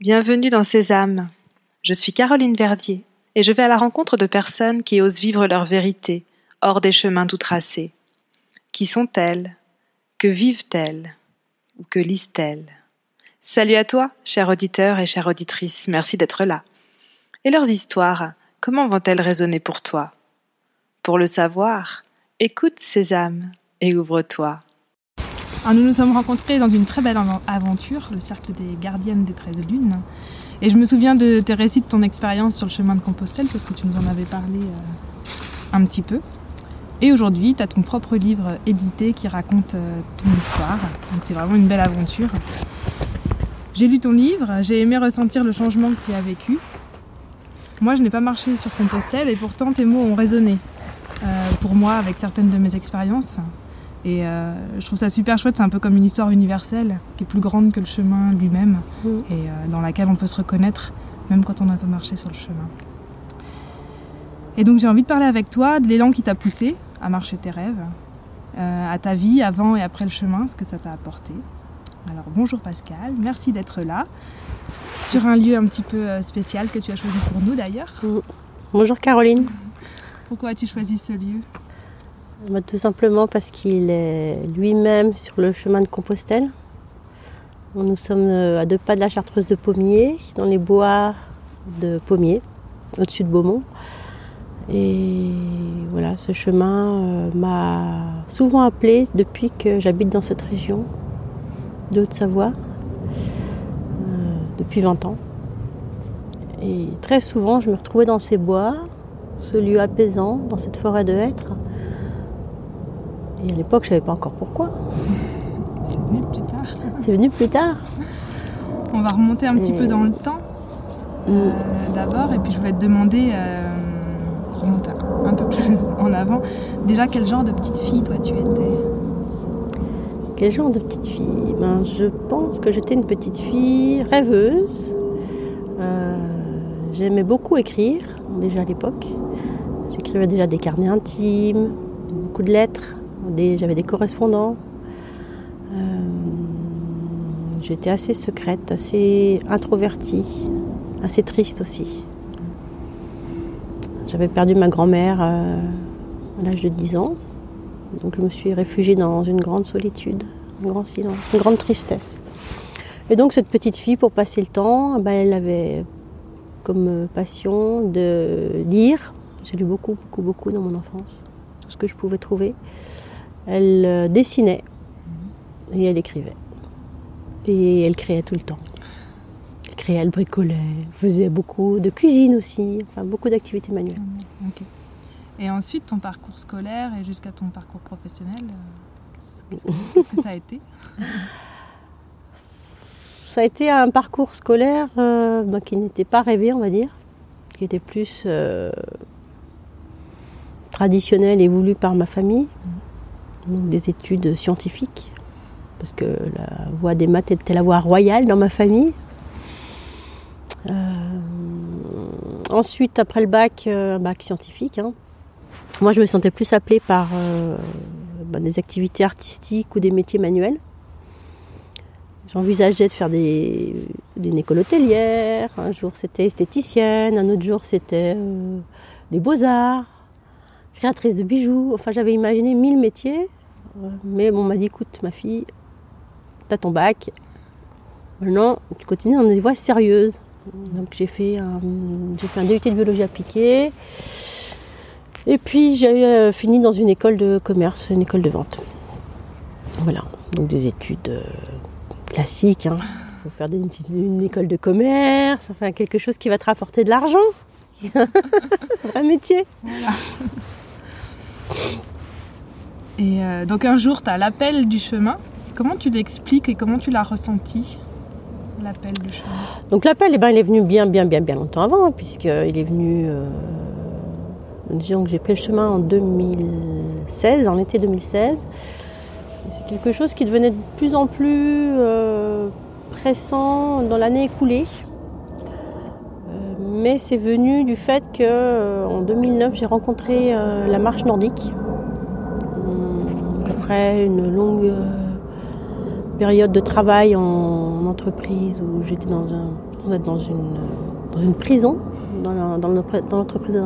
Bienvenue dans Sésame. Je suis Caroline Verdier et je vais à la rencontre de personnes qui osent vivre leur vérité hors des chemins tout tracés. Qui sont-elles? Que vivent-elles? Ou que lisent-elles? Salut à toi, cher auditeur et chère auditrice, merci d'être là. Et leurs histoires, comment vont-elles résonner pour toi? Pour le savoir, écoute Sésame et ouvre-toi. Alors, nous nous sommes rencontrés dans une très belle aventure, le cercle des gardiennes des 13 lunes. Et je me souviens de tes récits de ton expérience sur le chemin de Compostelle, parce que tu nous en avais parlé euh, un petit peu. Et aujourd'hui, tu as ton propre livre édité qui raconte euh, ton histoire. C'est vraiment une belle aventure. J'ai lu ton livre, j'ai aimé ressentir le changement que tu as vécu. Moi, je n'ai pas marché sur Compostelle et pourtant tes mots ont résonné euh, pour moi avec certaines de mes expériences. Et euh, je trouve ça super chouette, c'est un peu comme une histoire universelle qui est plus grande que le chemin lui-même Mm. et euh, dans laquelle on peut se reconnaître même quand on n'a pas marché sur le chemin. Et donc j'ai envie de parler avec toi de l'élan qui t'a poussé à marcher tes rêves, euh, à ta vie avant et après le chemin, ce que ça t'a apporté. Alors bonjour Pascal, merci d'être là sur un lieu un petit peu spécial que tu as choisi pour nous d'ailleurs. Bonjour Caroline. Pourquoi as-tu choisi ce lieu? Bah, tout simplement parce qu'il est lui-même sur le chemin de Compostelle. Nous sommes euh, à deux pas de la chartreuse de Pommier, dans les bois de Pommier, au-dessus de Beaumont. Et voilà, ce chemin euh, m'a souvent appelé depuis que j'habite dans cette région de Haute-Savoie, euh, depuis 20 ans. Et très souvent, je me retrouvais dans ces bois, ce lieu apaisant, dans cette forêt de hêtres. Et à l'époque, je ne savais pas encore pourquoi. C'est venu plus tard. C'est venu plus tard. On va remonter un petit Et- peu dans le temps euh, d'abord, et puis je voulais te demander, euh, remonte un- un peu plus en avant, déjà quel genre de petite fille toi tu étais? Quel genre de petite fille? Ben, Je pense que j'étais une petite fille rêveuse. Euh, J'aimais beaucoup écrire, déjà à l'époque. J'écrivais déjà des carnets intimes, beaucoup de lettres. J'avais des correspondants. Euh, J'étais assez secrète, assez introvertie, assez triste aussi. J'avais perdu ma grand-mère euh, à l'âge de 10 ans. Donc je me suis réfugiée dans une grande solitude, un grand silence, une grande tristesse. Et donc cette petite fille, pour passer le temps, eh ben, elle avait comme euh, passion de lire. J'ai lu beaucoup, beaucoup, beaucoup dans mon enfance, tout ce que je pouvais trouver. Elle euh, dessinait et elle écrivait. Et elle créait tout le temps. Elle créait, elle bricolait, faisait beaucoup de cuisine aussi, enfin beaucoup d'activités manuelles. Ok. Et ensuite ton parcours scolaire et jusqu'à ton parcours professionnel, euh, qu'est-ce que- ça a été? Ça a été un parcours scolaire euh, bah, qui n'était pas rêvé, on va dire, qui était plus euh, traditionnel et voulu par ma famille. Donc des études scientifiques, parce que la voie des maths était la voie royale dans ma famille. Euh, ensuite, après le bac, euh, un bac scientifique, hein, moi je me sentais plus appelée par euh, bah, des activités artistiques ou des métiers manuels. J'envisageais de faire des, une école hôtelière. Un jour, c'était esthéticienne. Un autre jour, c'était des beaux-arts, créatrice de bijoux. Enfin, j'avais imaginé mille métiers. Mais bon, on m'a dit, écoute, ma fille, t'as ton bac. Maintenant, tu continues dans des voies sérieuses. Donc, j'ai fait un, j'ai fait un DUT de biologie appliquée. Et puis, j'ai euh, fini dans une école de commerce, une école de vente. Voilà, donc des études euh, classiques. Il faut faire une école de commerce, enfin quelque chose qui va te rapporter de l'argent. un métier. Et euh, donc un jour tu as l'appel du chemin. Comment tu l'expliques et comment tu l'as ressenti L'appel du chemin? Donc l'appel, eh ben, il est venu bien, bien, bien, bien longtemps avant, hein, puisqu'il est venu. euh, disons que j'ai pris le chemin en 2016, en été 2016. Et C'est quelque chose qui devenait de plus en plus euh, pressant dans l'année écoulée. Euh, mais c'est venu du fait que euh, en 2009, j'ai rencontré euh, la marche nordique. Hum, Après une longue euh, période de travail en entreprise où j'étais dans un dans une, dans une prison, dans, dans l'entreprise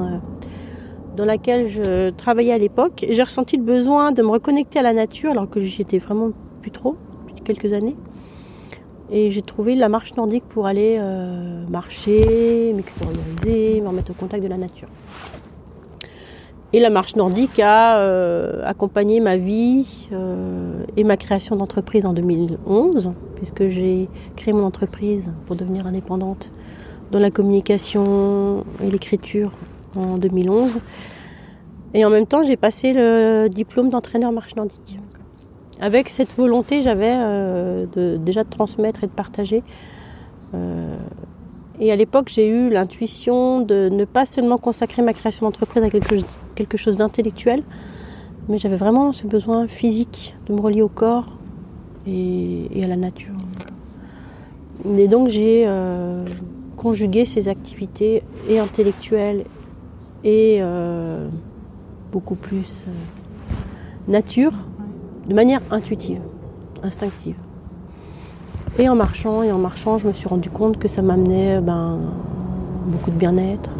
dans, laquelle je travaillais à l'époque. J'ai ressenti le besoin de me reconnecter à la nature, alors que j'y étais vraiment plus trop, depuis quelques années. Et j'ai trouvé la marche nordique pour aller euh, marcher, m'extérioriser, me remettre au contact de la nature. Et la marche nordique a euh, accompagné ma vie euh, et ma création d'entreprise en 2011, puisque j'ai créé mon entreprise pour devenir indépendante dans la communication et l'écriture en 2011. Et en même temps, j'ai passé le diplôme d'entraîneur marche nordique. Avec cette volonté, j'avais euh, déjà de transmettre et de partager. et à l'époque, j'ai eu l'intuition de ne pas seulement consacrer ma création d'entreprise à quelque chose d'intellectuel, mais j'avais vraiment ce besoin physique de me relier au corps et, à la nature. Et donc j'ai euh, conjugué ces activités et intellectuelles et euh, beaucoup plus euh, nature de manière intuitive, instinctive. Et en marchant et en marchant, je me suis rendu compte que ça m'amenait ben, beaucoup de bien-être,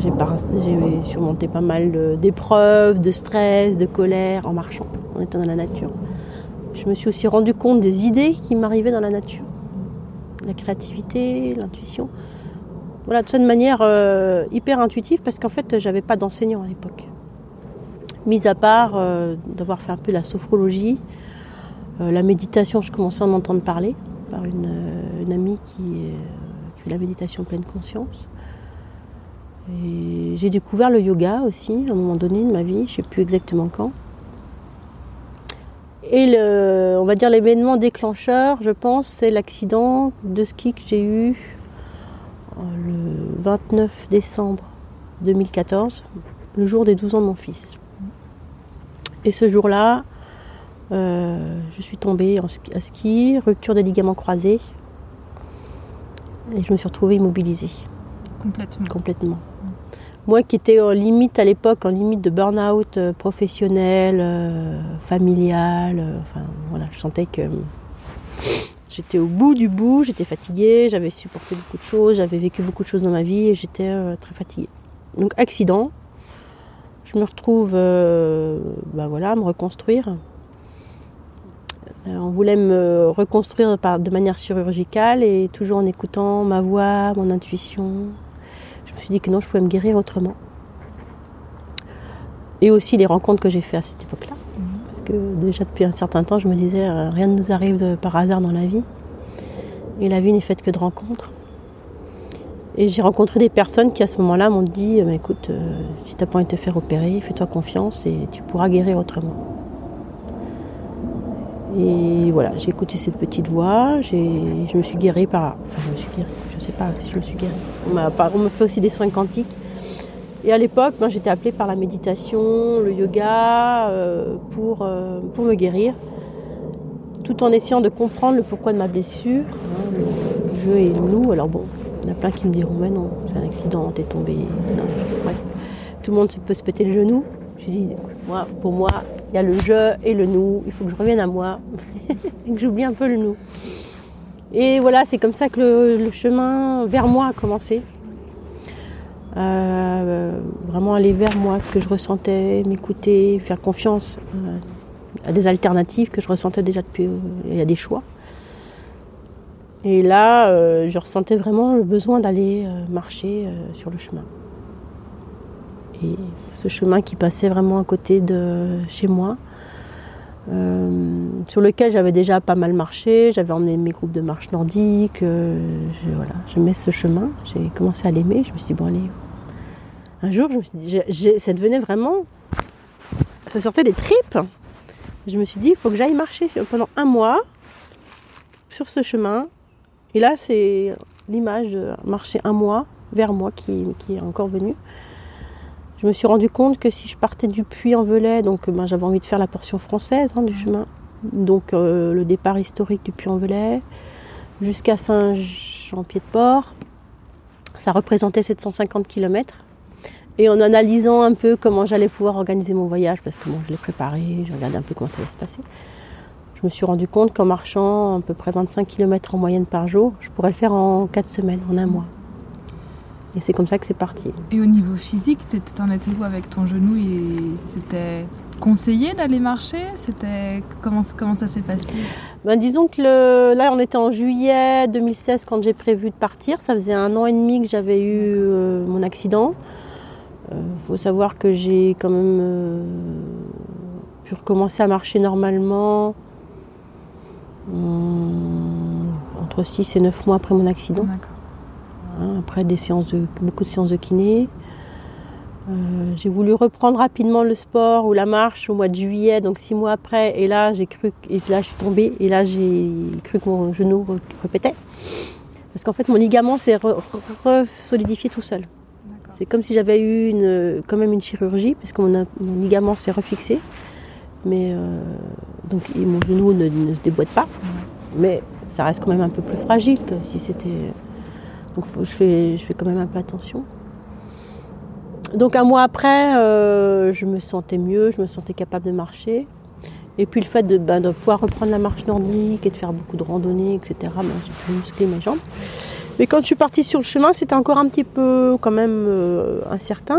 j'ai surmonté pas mal d'épreuves, de stress, de colère en marchant, en étant dans la nature. Je me suis aussi rendu compte des idées qui m'arrivaient dans la nature. La créativité, l'intuition. Voilà, tout ça de manière euh, hyper intuitive parce qu'en fait, j'avais pas d'enseignant à l'époque. Mis à part euh, d'avoir fait un peu la sophrologie, euh, la méditation, je commençais à en entendre parler par une, amie qui, fait la méditation pleine conscience j'ai découvert le yoga aussi à un moment donné de ma vie, je ne sais plus exactement quand. Et on va dire l'événement déclencheur, je pense, c'est l'accident de ski que j'ai eu euh, le 29 décembre 2014, le jour des 12 ans de mon fils. Et ce jour-là, euh, je suis tombée à ski, rupture des ligaments croisés, et je me suis retrouvée immobilisée. Complètement. Complètement. Moi qui étais en limite à l'époque, en limite de burn-out euh, professionnel, euh, familial, enfin voilà, je sentais que j'étais au bout du bout, j'étais fatiguée, j'avais supporté beaucoup de choses, j'avais vécu beaucoup de choses dans ma vie et j'étais très fatiguée. Donc accident, je me retrouve bah voilà, à me reconstruire. on voulait me reconstruire de manière chirurgicale et toujours en écoutant ma voix, mon intuition, me suis dit que non, je pouvais me guérir autrement. Et aussi les rencontres que j'ai faites à cette époque-là. Mhm. Parce que déjà depuis un certain temps, je me disais, euh, rien ne nous arrive par hasard dans la vie. Et la vie n'est faite que de rencontres. Et j'ai rencontré des personnes qui à ce moment-là m'ont dit, euh, écoute, euh, si tu n'as pas envie de te faire opérer, fais-toi confiance et tu pourras guérir autrement. Et voilà, j'ai écouté cette petite voix, je me suis guérie par. Enfin, je me suis guérie, je ne sais pas si je me suis guérie. On, me fait aussi des soins quantiques. Et à l'époque, ben, j'étais appelée par la méditation, le yoga, euh, pour, pour me guérir, tout en essayant de comprendre le pourquoi de ma blessure, hein, le jeu et nous. Alors bon, il y en a plein qui me diront, mais non, c'est un accident, t'es tombé. Tout le monde peut se péter le genou. J'ai dit, moi, pour moi, il y a le je et le nous. Il faut que je revienne à moi et que j'oublie un peu le nous. Et voilà, c'est comme ça que le, chemin vers moi a commencé. Euh, vraiment aller vers moi, ce que je ressentais, m'écouter, faire confiance euh, à des alternatives que je ressentais déjà depuis. Euh, il y a des choix. Et là, je ressentais vraiment le besoin d'aller marcher sur le chemin. Et ce chemin qui passait vraiment à côté de chez moi, euh, sur lequel j'avais déjà pas mal marché, j'avais emmené mes groupes de marche nordique, euh, voilà, j'aimais ce chemin, j'ai commencé à l'aimer, je me suis dit bon allez, un jour ça devenait vraiment, ça sortait des tripes, je me suis dit il faut que j'aille marcher pendant un mois sur ce chemin, et là c'est l'image de marcher un mois vers moi qui, qui est encore venue. Je me suis rendu compte que si je partais du Puy-en-Velay, donc ben, j'avais envie de faire la portion française hein, du chemin, donc euh, le départ historique du Puy-en-Velay jusqu'à Saint-Jean-Pied-de-Port, ça représentait 750 km. Et en analysant un peu comment j'allais pouvoir organiser mon voyage, parce que moi je l'ai préparé, je regardais un peu comment ça allait se passer, je me suis rendu compte qu'en marchant à peu près 25 km en moyenne par jour, je pourrais le faire en 4 semaines, en un mois. Et c'est comme ça que c'est parti. Et au niveau physique, t'en étais où avec ton genou et C'était conseillé d'aller marcher? C'était comment, comment ça s'est passé? Ben, Disons que le... là, on était en juillet 2016 quand j'ai prévu de partir. Ça faisait un an et demi que j'avais eu euh, mon accident. Il euh, faut savoir que j'ai quand même euh, pu recommencer à marcher normalement entre 6 et 9 mois après mon accident. Hein, après des séances de, beaucoup de séances de kiné. Euh, j'ai voulu reprendre rapidement le sport ou la marche au mois de juillet, donc six mois après, et là j'ai cru, et là je suis tombée, et là j'ai cru que mon genou répétait. Parce qu'en fait mon ligament s'est re-solidifié tout seul. C'est comme si j'avais eu une, quand même une chirurgie, puisque mon, mon ligament s'est refixé. Mais euh, donc mon genou ne, se déboîte pas. Mais ça reste quand même un peu plus fragile que si c'était. Donc je, fais, je fais quand même un peu attention. Donc un mois après, euh, je me sentais mieux, je me sentais capable de marcher. Et puis le fait de, ben, de pouvoir reprendre la marche nordique et de faire beaucoup de randonnées, etc., ben, j'ai pu muscler mes jambes. Mais quand je suis partie sur le chemin, c'était encore un petit peu quand même euh, incertain.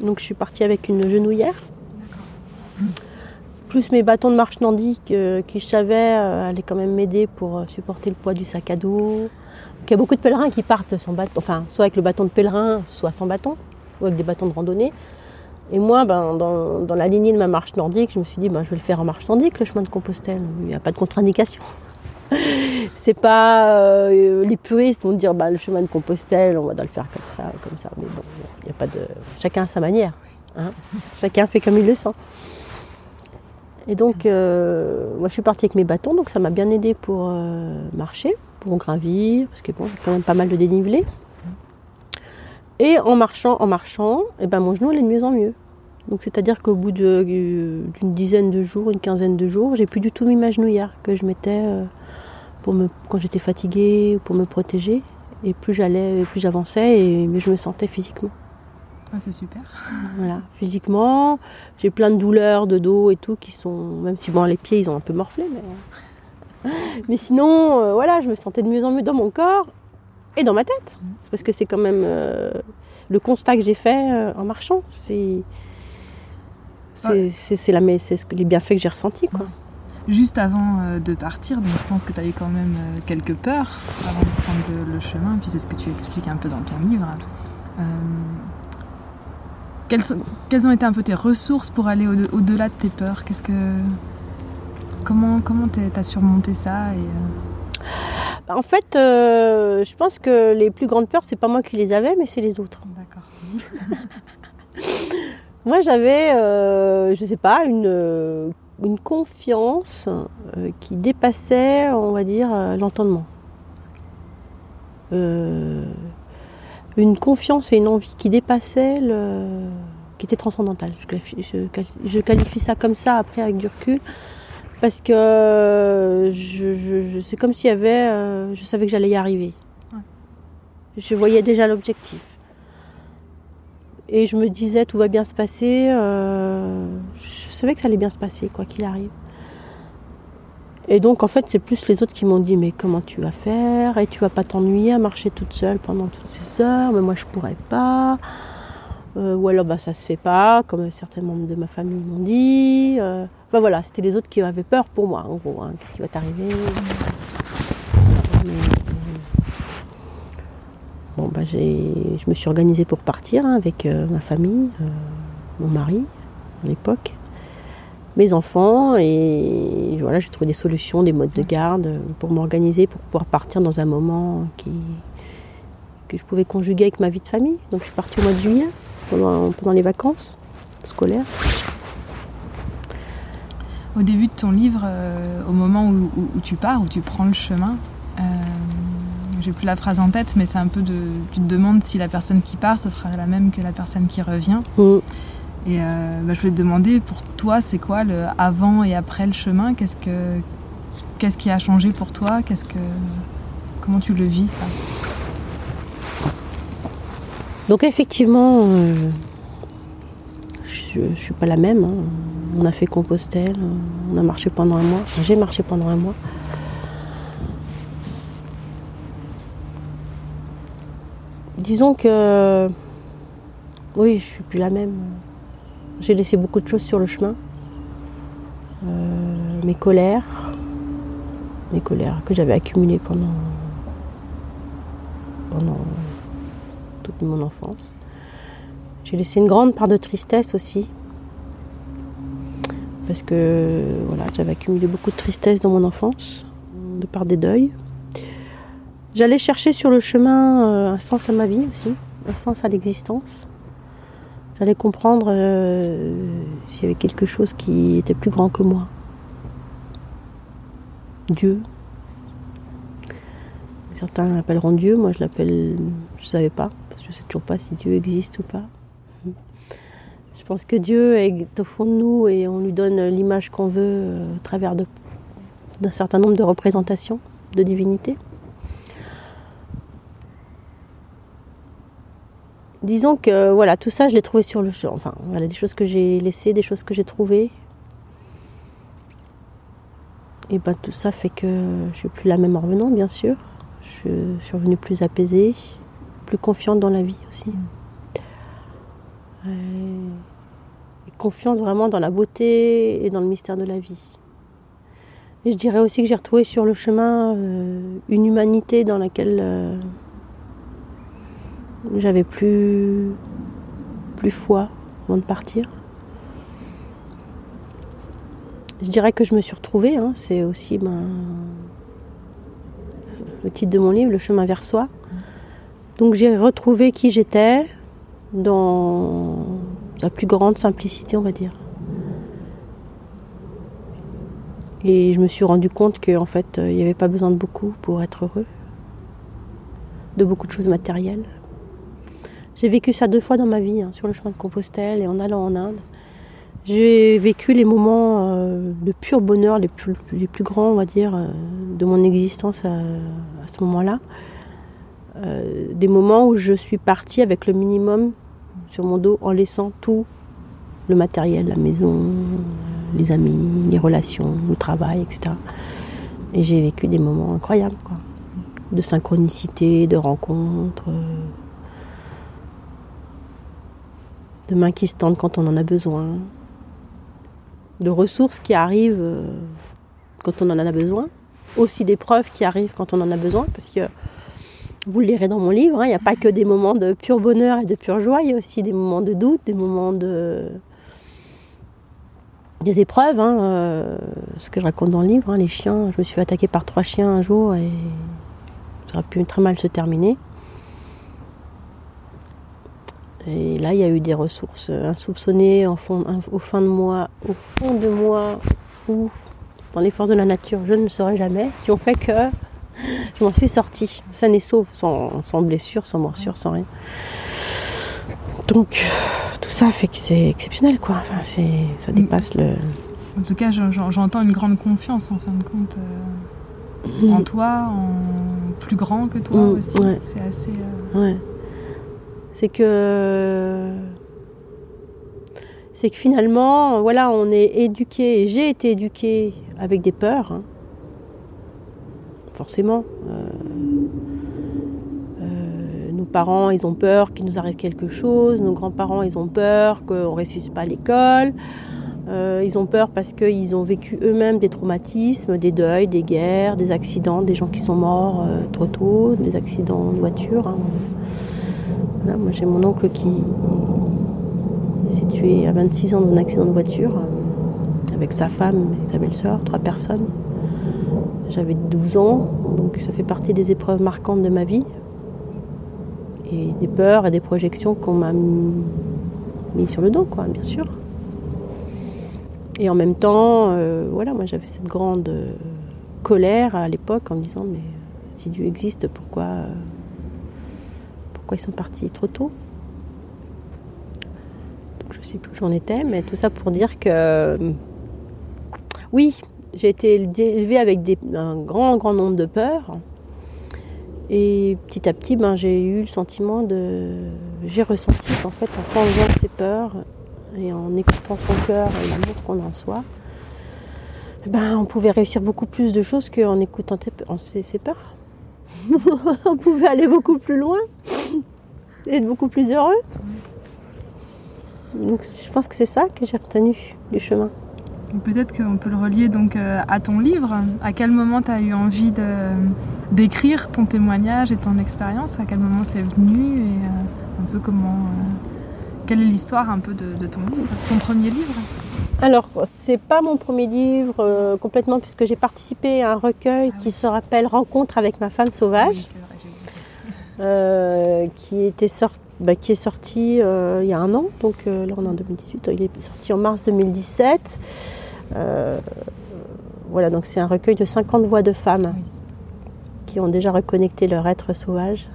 Donc je suis partie avec une genouillère. Plus mes bâtons de marche nordique euh, qui je savais allaient quand même m'aider pour supporter le poids du sac à dos. Il y a beaucoup de pèlerins qui partent sans bâton, enfin soit avec le bâton de pèlerin, soit sans bâton ou avec des bâtons de randonnée. Et moi, ben, dans, la lignée de ma marche nordique, je me suis dit, ben, je vais le faire en marche nordique, le chemin de Compostelle. Il n'y a pas de contre-indication. c'est pas euh, les puristes vont dire bah, le chemin de Compostelle, on va le faire comme ça, comme ça. Mais bon, il a pas de. Chacun a sa manière. Hein. Chacun fait comme il le sent. Et donc, euh, moi, je suis partie avec mes bâtons, donc ça m'a bien aidé pour euh, marcher, pour gravir, parce que bon, j'ai quand même pas mal de dénivelé. Et en marchant, en marchant, et eh ben mon genou allait de mieux en mieux. Donc c'est-à-dire qu'au bout d'une dizaine de jours, une quinzaine de jours, j'ai plus du tout mis ma genouillère que je mettais euh, quand j'étais fatiguée pour me protéger. Et plus j'allais, plus j'avançais, et mieux je me sentais physiquement. Ah, c'est super. Voilà, physiquement, j'ai plein de douleurs de dos et tout qui sont, même si bon les pieds ils ont un peu morflé, mais, mais sinon, euh, voilà, je me sentais de mieux en mieux dans mon corps et dans ma tête. Parce que c'est quand même euh, le constat que j'ai fait euh, en marchant. C'est c'est la les bienfaits que j'ai ressentis. Quoi. Juste avant de partir, donc je pense que tu as eu quand même quelques peurs avant de prendre le, chemin, puis c'est ce que tu expliques un peu dans ton livre. Quelles, quelles, ont été un peu tes ressources pour aller au-delà de tes peurs? Qu'est-ce que comment comment t'as surmonté ça et, en fait, euh, je pense que les plus grandes peurs, c'est pas moi qui les avais, mais c'est les autres. D'accord. moi, j'avais, euh, je sais pas, une, euh, une confiance qui dépassait, on va dire, l'entendement. Une confiance et une envie qui dépassait le. qui était transcendantale. Je, je qualifie ça comme ça après avec du recul parce que je, c'est comme s'il y avait, euh, je savais que j'allais y arriver. Je voyais déjà l'objectif. Et je me disais, tout va bien se passer. Euh, je savais que ça allait bien se passer, quoi qu'il arrive. Et donc, en fait, c'est plus les autres qui m'ont dit, mais comment tu vas faire? Et tu vas pas t'ennuyer à marcher toute seule pendant toutes ces heures Mais moi, je pourrais pas. Euh, ou alors, bah, ça se fait pas, comme certains membres de ma famille m'ont dit. Enfin voilà, c'était les autres qui avaient peur pour moi, en gros. Hein. Qu'est-ce qui va t'arriver? Bon, bah, je me suis organisée pour partir hein, avec euh, ma famille, euh, mon mari à l'époque, mes enfants, et voilà, j'ai trouvé des solutions, des modes de garde pour m'organiser, pour pouvoir partir dans un moment qui, que je pouvais conjuguer avec ma vie de famille. Donc je suis partie au mois de juillet, pendant, pendant les vacances scolaires. Au début de ton livre, euh, au moment où, tu pars, où tu prends le chemin, euh, j'ai plus la phrase en tête, mais c'est un peu de. Tu te demandes si la personne qui part, ce sera la même que la personne qui revient. Mm. Et euh, bah, je voulais te demander, pour toi, c'est quoi le avant et après le chemin? Qu'est-ce que qu'est-ce qui a changé pour toi? Qu'est-ce que comment tu le vis ça? Donc effectivement, je, ne suis pas la même. Hein on a fait Compostelle, on a marché pendant un mois. J'ai marché pendant un mois. Disons que oui, je suis plus la même. J'ai laissé beaucoup de choses sur le chemin. Euh, mes colères, mes colères que j'avais accumulées pendant, pendant toute mon enfance. J'ai laissé une grande part de tristesse aussi. Parce que voilà, j'avais accumulé beaucoup de tristesse dans mon enfance, de par des deuils. J'allais chercher sur le chemin euh, un sens à ma vie aussi, un sens à l'existence. J'allais comprendre euh, s'il y avait quelque chose qui était plus grand que moi. Dieu. Certains l'appelleront Dieu, moi je l'appelle, je ne savais pas, parce que je ne sais toujours pas si Dieu existe ou pas. Je pense que Dieu est au fond de nous et on lui donne l'image qu'on veut euh, au travers d'un certain nombre de représentations de divinité. Disons que voilà, tout ça, je l'ai trouvé sur le champ. Enfin, voilà, des choses que j'ai laissées, des choses que j'ai trouvées. Et ben tout ça fait que je suis plus la même en revenant, bien sûr. Je suis revenue plus apaisée, plus confiante dans la vie aussi. Et confiante vraiment dans la beauté et dans le mystère de la vie. Et je dirais aussi que j'ai retrouvé sur le chemin euh, une humanité dans laquelle euh, j'avais plus, plus foi avant de partir. Je dirais que je me suis retrouvée, hein. c'est aussi le titre de mon livre, Le chemin vers soi. Donc j'ai retrouvé qui j'étais dans la plus grande simplicité, on va dire. Et je me suis rendu compte qu'en fait, il n'y avait pas besoin de beaucoup pour être heureux, de beaucoup de choses matérielles. J'ai vécu ça deux fois dans ma vie, hein, sur le chemin de Compostelle et en allant en Inde. J'ai vécu les moments euh, de pur bonheur, les plus, grands, on va dire, euh, de mon existence à, ce moment-là. Euh, des moments où je suis partie avec le minimum sur mon dos en laissant tout le matériel, la maison, les amis, les relations, le travail, etc. Et j'ai vécu des moments incroyables, quoi. De synchronicité, de rencontres de mains qui se tendent quand on en a besoin, de ressources qui arrivent euh, quand on en a besoin, aussi des preuves qui arrivent quand on en a besoin, parce que vous le lirez dans mon livre, hein, il n'y a pas que des moments de pur bonheur et de pure joie, il y a aussi des moments de doute, des moments de... des épreuves, hein, euh, ce que je raconte dans le livre, hein, les chiens, je me suis fait attaquer par trois chiens un jour et ça aurait pu très mal se terminer. Et là, il y a eu des ressources insoupçonnées au fond de moi, au fond de moi, ou dans les forces de la nature, je ne saurais jamais, qui ont fait que je m'en suis sortie, saine et sauve, sans, sans blessure, sans morsure, sans rien. Donc, tout ça fait que c'est exceptionnel, quoi. Enfin, ça dépasse le. En tout cas, j'entends une grande confiance, en fin de compte, euh, mm. en toi, en plus grand que toi mm, aussi. C'est assez. Euh, ouais c'est que c'est que finalement, voilà, on est éduqué, j'ai été éduquée avec des peurs, hein. forcément. Euh, euh, nos parents, ils ont peur qu'il nous arrive quelque chose, nos grands-parents, ils ont peur qu'on ne réussisse pas à l'école. Euh, ils ont peur parce qu'ils ont vécu eux-mêmes des traumatismes, des deuils, des guerres, des accidents, des gens qui sont morts trop tôt, des accidents de voiture. Hein moi j'ai mon oncle qui s'est tué à 26 ans dans un accident de voiture euh, avec sa femme et sa belle-sœur, trois personnes. J'avais 12 ans, donc ça fait partie des épreuves marquantes de ma vie. Et des peurs et des projections qu'on m'a mis sur le dos, quoi, bien sûr. Et en même temps, euh, voilà, moi j'avais cette grande euh, colère à l'époque en me disant mais si Dieu existe, pourquoi ils sont partis trop tôt. Donc, je sais plus où j'en étais, mais tout ça pour dire que oui, j'ai été élevée avec un grand, grand nombre de peurs. Et petit à petit, ben, j'ai eu le sentiment de. J'ai ressenti qu'en fait, en enlevant ces peurs, et en écoutant son cœur et l'amour qu'on en soit, ben, on pouvait réussir beaucoup plus de choses qu'en écoutant ses, peurs. on pouvait aller beaucoup plus loin être beaucoup plus heureux. Donc je pense que c'est ça que j'ai retenu du chemin. Peut-être qu'on peut le relier donc euh, à ton livre. À quel moment tu as eu envie d'écrire ton témoignage et ton expérience? À quel moment c'est venu? Et euh, un peu comment euh, quelle est l'histoire un peu de, ton livre? C'est ton premier livre? Alors c'est pas mon premier livre complètement puisque j'ai participé à un recueil ah qui se rappelle Rencontre avec ma femme sauvage, qui était sorti bah, qui est sorti il y a un an, donc là on est en 2018, il est sorti en mars 2017. Euh, voilà, donc c'est un recueil de 50 voix de femmes qui ont déjà reconnecté leur être sauvage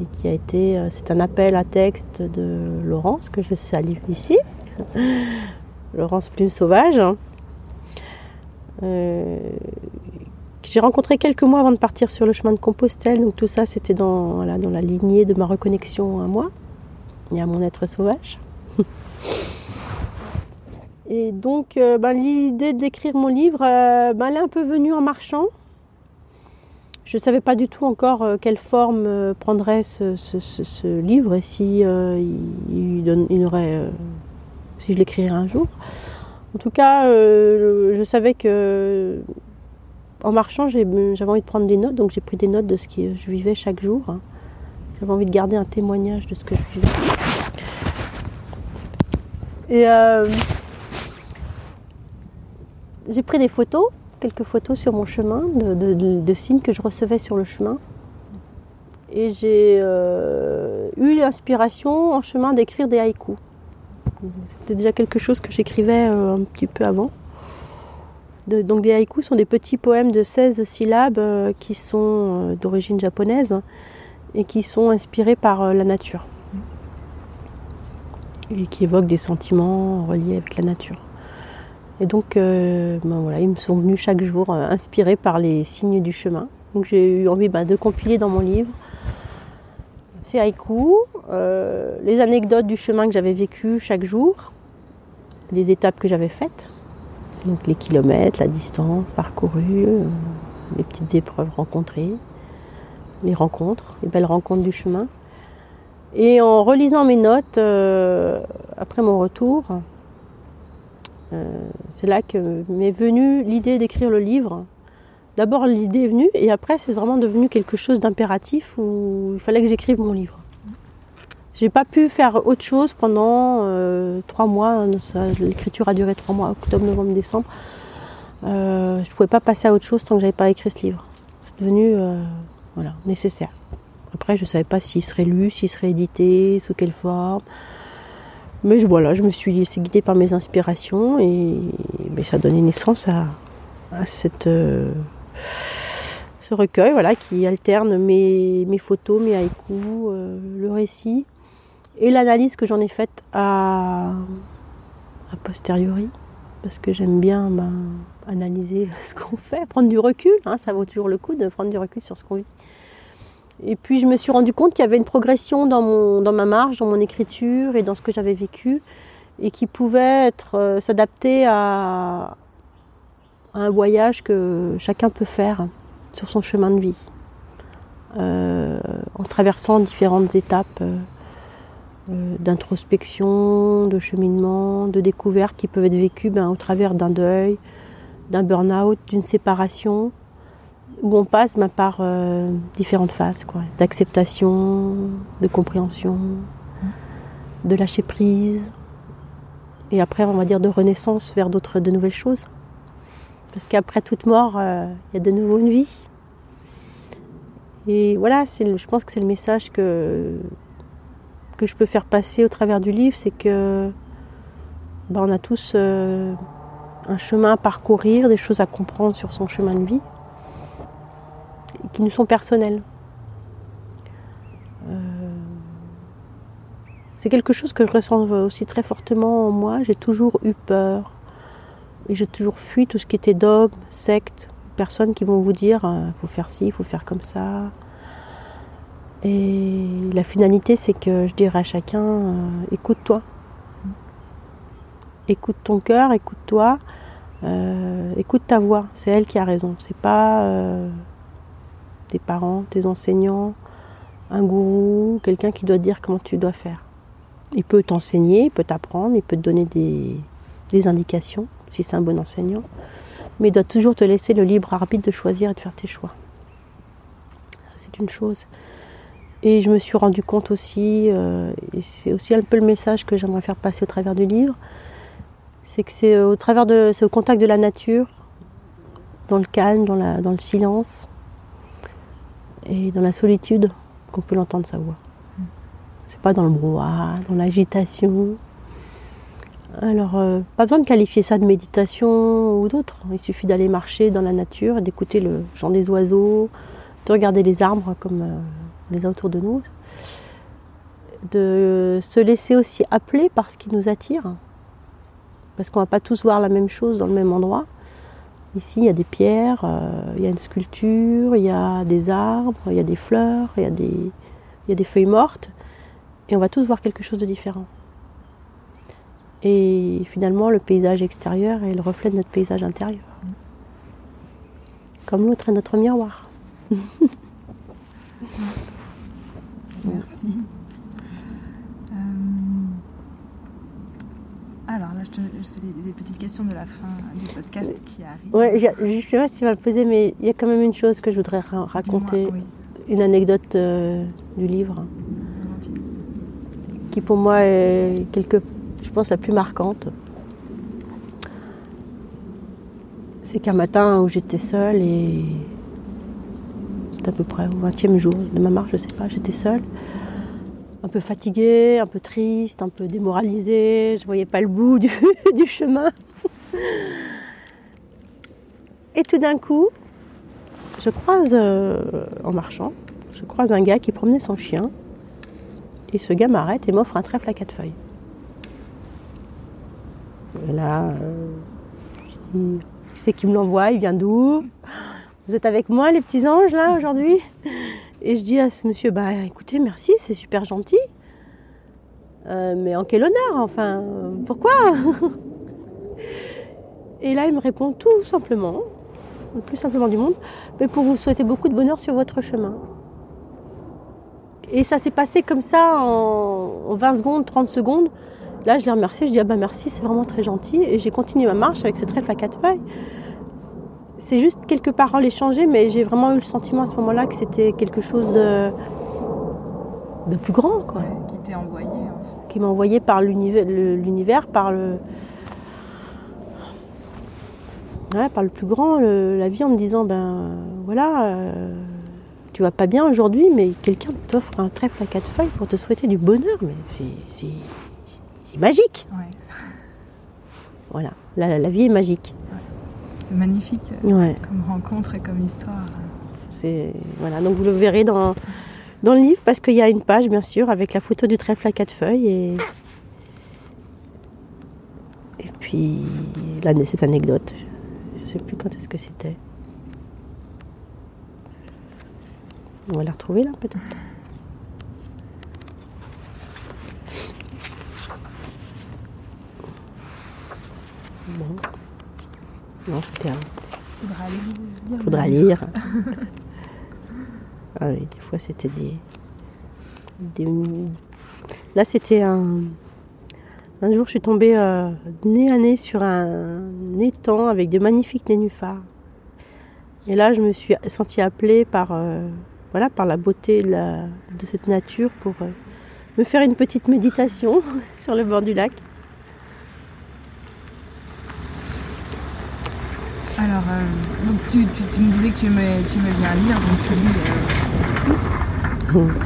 et qui a été, euh, c'est un appel à texte de Laurence que je salue ici, Laurence Plume Sauvage, euh, j'ai rencontré quelques mois avant de partir sur le chemin de Compostelle. Donc tout ça, c'était dans, la lignée de ma reconnexion à moi et à mon être sauvage. Et donc, euh, ben, l'idée d'écrire mon livre, euh, ben, elle est un peu venue en marchant. Je ne savais pas du tout encore euh, quelle forme prendrait ce, livre et il, aurait, si je l'écrirais un jour. En tout cas, je savais que en marchant, j'avais envie de prendre des notes, donc j'ai pris des notes de ce que je vivais chaque jour. J'avais envie de garder un témoignage de ce que je vivais. Et j'ai pris des photos, quelques photos sur mon chemin, de, signes que je recevais sur le chemin. Et j'ai euh, eu l'inspiration en chemin d'écrire des haïkus. C'était déjà quelque chose que j'écrivais euh, un petit peu avant. Donc des haïkus sont des petits poèmes de 16 syllabes euh, qui sont d'origine japonaise et qui sont inspirés par la nature. Et qui évoquent des sentiments reliés avec la nature. Et donc, euh, ben voilà, ils me sont venus chaque jour euh, inspirés par les signes du chemin. Donc j'ai eu envie ben, de compiler dans mon livre ces haïkus, euh, les anecdotes du chemin que j'avais vécu chaque jour, les étapes que j'avais faites, donc les kilomètres, la distance parcourue, les petites épreuves rencontrées, les rencontres, les belles rencontres du chemin. Et en relisant mes notes après mon retour, euh, c'est là que m'est venue l'idée d'écrire le livre. D'abord l'idée est venue et après c'est vraiment devenu quelque chose d'impératif où il fallait que j'écrive mon livre. J'ai pas pu faire autre chose pendant euh, trois mois. L'écriture a duré trois mois, octobre, novembre, décembre. Euh, je pouvais pas passer à autre chose tant que j'avais pas écrit ce livre. C'est devenu voilà, nécessaire. Après, je savais pas s'il serait lu, s'il serait édité, sous quelle forme. Mais voilà, je me suis laissée guider par mes inspirations et ça a donné naissance à, cette, euh, ce recueil voilà, qui alterne mes, photos, mes haïkus, euh, le récit et l'analyse que j'en ai faite à, posteriori. Parce que j'aime bien ben, analyser ce qu'on fait, prendre du recul. Hein, ça vaut toujours le coup de prendre du recul sur ce qu'on vit. Et puis je me suis rendu compte qu'il y avait une progression dans, mon, dans ma marge, dans mon écriture et dans ce que j'avais vécu, et qui pouvait être euh, s'adapter à, un voyage que chacun peut faire sur son chemin de vie, euh, en traversant différentes étapes euh, d'introspection, de cheminement, de découverte qui peuvent être vécues ben, au travers d'un deuil, d'un burn-out, d'une séparation où on passe ben, par euh, différentes phases, d'acceptation, de compréhension, de lâcher prise, et après, on va dire, de renaissance vers d'autres, de nouvelles choses. Parce qu'après toute mort, euh, il y a de nouveau une vie. Et voilà, je pense que c'est le message que, que je peux faire passer au travers du livre, c'est que ben, on a tous euh, un chemin à parcourir, des choses à comprendre sur son chemin de vie qui nous sont personnels. Euh, c'est quelque chose que je ressens aussi très fortement en moi. J'ai toujours eu peur et j'ai toujours fui tout ce qui était dogme, secte, personnes qui vont vous dire il euh, faut faire ci, il faut faire comme ça. Et la finalité, c'est que je dirais à chacun euh, écoute-toi. écoute ton cœur, écoute-toi, euh, écoute ta voix. C'est elle qui a raison. C'est pas euh, tes parents, tes enseignants, un gourou, quelqu'un qui doit dire comment tu dois faire. Il peut t'enseigner, il peut t'apprendre, il peut te donner des, indications si c'est un bon enseignant, mais il doit toujours te laisser le libre arbitre de choisir et de faire tes choix. C'est une chose. Et je me suis rendu compte aussi, euh, et c'est aussi un peu le message que j'aimerais faire passer au travers du livre, c'est que c'est au travers de, c'est contact de la nature, dans le calme, dans, la, dans le silence et dans la solitude qu'on peut l'entendre sa voix. C'est pas dans le brouhaha, dans l'agitation. Alors, euh, pas besoin de qualifier ça de méditation ou d'autre. Il suffit d'aller marcher dans la nature d'écouter le chant des oiseaux, de regarder les arbres comme euh, les a autour de nous, de se laisser aussi appeler par ce qui nous attire. Parce qu'on ne va pas tous voir la même chose dans le même endroit. Ici, il y a des pierres, euh, il y a une sculpture, il y a des arbres, il y a des fleurs, il y a des, il y a des feuilles mortes. Et on va tous voir quelque chose de différent. Et finalement, le paysage extérieur est le reflet de notre paysage intérieur. Comme l'autre est notre miroir. Merci. Euh, Alors là, je te- c'est les, les petites questions de la fin du podcast qui arrivent. Ouais, je ne sais pas si tu vas le poser, mais il y a quand même une chose que je voudrais ra- raconter, oui, une anecdote euh, du livre, qui pour moi est quelque, je pense, la plus marquante. C'est qu'un matin où j'étais seule et à peu près au 20e jour de ma marche, je sais pas, j'étais seule, un peu fatiguée, un peu triste, un peu démoralisée, je voyais pas le bout du, du chemin. Et tout d'un coup, je croise, euh, en marchant, je croise un gars qui promenait son chien. Et ce gars m'arrête et m'offre un trèfle à quatre feuilles. Et là, euh, je dis, qui c'est qui me l'envoie? Il vient d'où? Vous êtes avec moi, les petits anges, là, aujourd'hui Et je dis à ce monsieur, bah écoutez, merci, c'est super gentil. Euh, mais en quel honneur, enfin, pourquoi Et là, il me répond tout simplement, le plus simplement du monde, mais pour vous souhaiter beaucoup de bonheur sur votre chemin. Et ça s'est passé comme ça en, en 20 secondes, 30 secondes. Là, je l'ai remercié, je dis ah bah merci, c'est vraiment très gentil. Et j'ai continué ma marche avec ce trèfle à quatre. C'est juste quelques paroles échangées, mais j'ai vraiment eu le sentiment à ce moment-là que c'était quelque chose de, de plus grand, quoi, Ouais, qui t'est envoyé. en fait. qui m'a envoyé par l'univers, par le, Ouais, par le plus grand, le- la vie, en me disant ben voilà, euh, tu vas pas bien aujourd'hui, mais quelqu'un t'offre un trèfle à quatre feuilles pour te souhaiter du bonheur, mais c'est magique. Ouais, Voilà, la, la vie est magique. C'est magnifique euh, Ouais, comme rencontre et comme histoire. c'est voilà. Donc vous le verrez dans dans le livre parce qu'il y a une page bien sûr avec la photo du trèfle à quatre feuilles et et puis là cette anecdote. Je sais plus quand est-ce que c'était. On va la retrouver là peut-être. Bon. Non, c'était un. Faudra lire. Faudra lire. ah oui, des fois c'était des, des- Là c'était un. Un jour je suis tombée euh, nez à nez sur un étang avec de magnifiques nénuphars. Et là je me suis sentie appelée par, euh, voilà, par la beauté de, la- de cette nature pour euh, me faire une petite méditation sur le bord du lac. Alors, euh, donc tu, tu- tu me disais que tu aimais bien lire, donc celui. euh,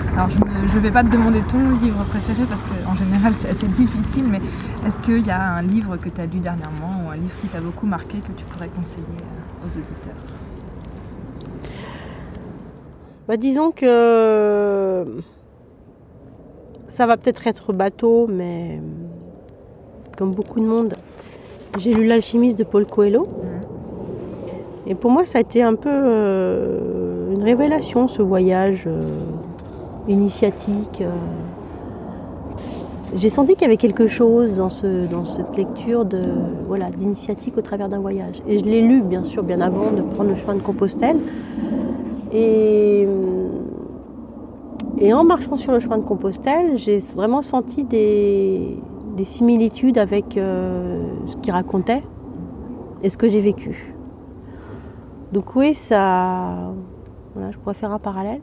Alors, je ne vais pas te demander ton livre préféré parce qu'en général c'est assez difficile, mais est-ce qu'il y a un livre que tu as lu dernièrement ou un livre qui t'a beaucoup marqué que tu pourrais conseiller euh, aux auditeurs? Bah, disons que ça va peut-être être bateau, mais comme beaucoup de monde, j'ai lu L'alchimiste de Paul Coelho. Et pour moi, ça a été un peu euh, une révélation, ce voyage euh, initiatique. euh, j'ai senti qu'il y avait quelque chose dans, ce, dans cette lecture de voilà d'initiatique au travers d'un voyage. Et je l'ai lu bien sûr bien avant de prendre le chemin de Compostelle. Et, en marchant sur le chemin de Compostelle, j'ai vraiment senti des, des similitudes avec ce qu'il racontait et ce que j'ai vécu. Donc oui, ça, voilà, je pourrais faire un parallèle.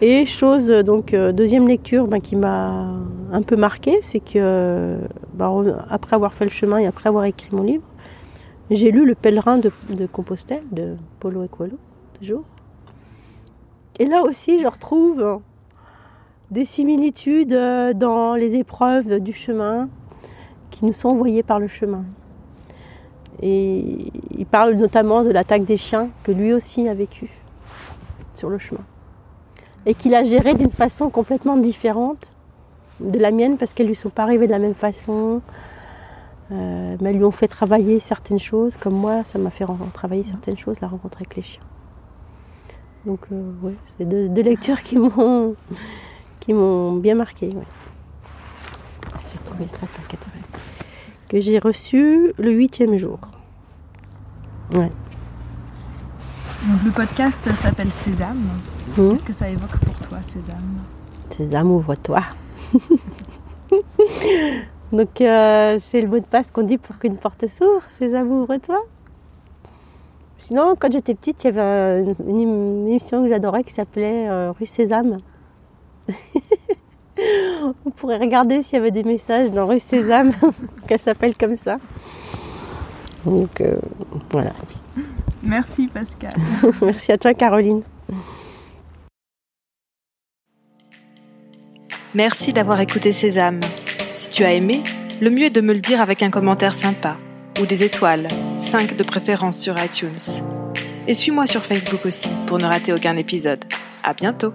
Et chose, donc euh, deuxième lecture ben, qui m'a un peu marqué, c'est que ben, après avoir fait le chemin et après avoir écrit mon livre, j'ai lu Le pèlerin de, Compostelle de Paulo Coelho, toujours. Et là aussi, je retrouve des similitudes euh, dans les épreuves du chemin qui nous sont envoyées par le chemin. Et il parle notamment de l'attaque des chiens que lui aussi a vécu sur le chemin et qu'il a géré d'une façon complètement différente de la mienne parce qu'elles lui sont pas arrivées de la même façon. Euh, mais elles lui ont fait travailler certaines choses, comme moi, ça m'a fait travailler certaines choses, la rencontre avec les chiens. Donc, euh, oui, c'est deux, lectures qui m'ont qui m'ont bien marqué. J'ai retrouvé le tract que j'ai reçu le huitième jour. Ouais. Donc, le podcast s'appelle Sésame. Mmh. Qu'est-ce que ça évoque pour toi, Sésame? Sésame, ouvre-toi. Donc, euh, c'est le mot de passe qu'on dit pour qu'une porte s'ouvre. Sésame, ouvre-toi. Sinon, quand j'étais petite, il y avait une, émission que j'adorais qui s'appelait euh, Rue Sésame. On pourrait regarder s'il y avait des messages dans Rue Sésame, qu'elle s'appelle comme ça. Donc, euh, voilà. Merci Pascal. Merci à toi Caroline. Merci d'avoir écouté Sésame. Si tu as aimé, le mieux est de me le dire avec un commentaire sympa ou des étoiles, 5 de préférence sur iTunes. Et suis-moi sur Facebook aussi pour ne rater aucun épisode. À bientôt!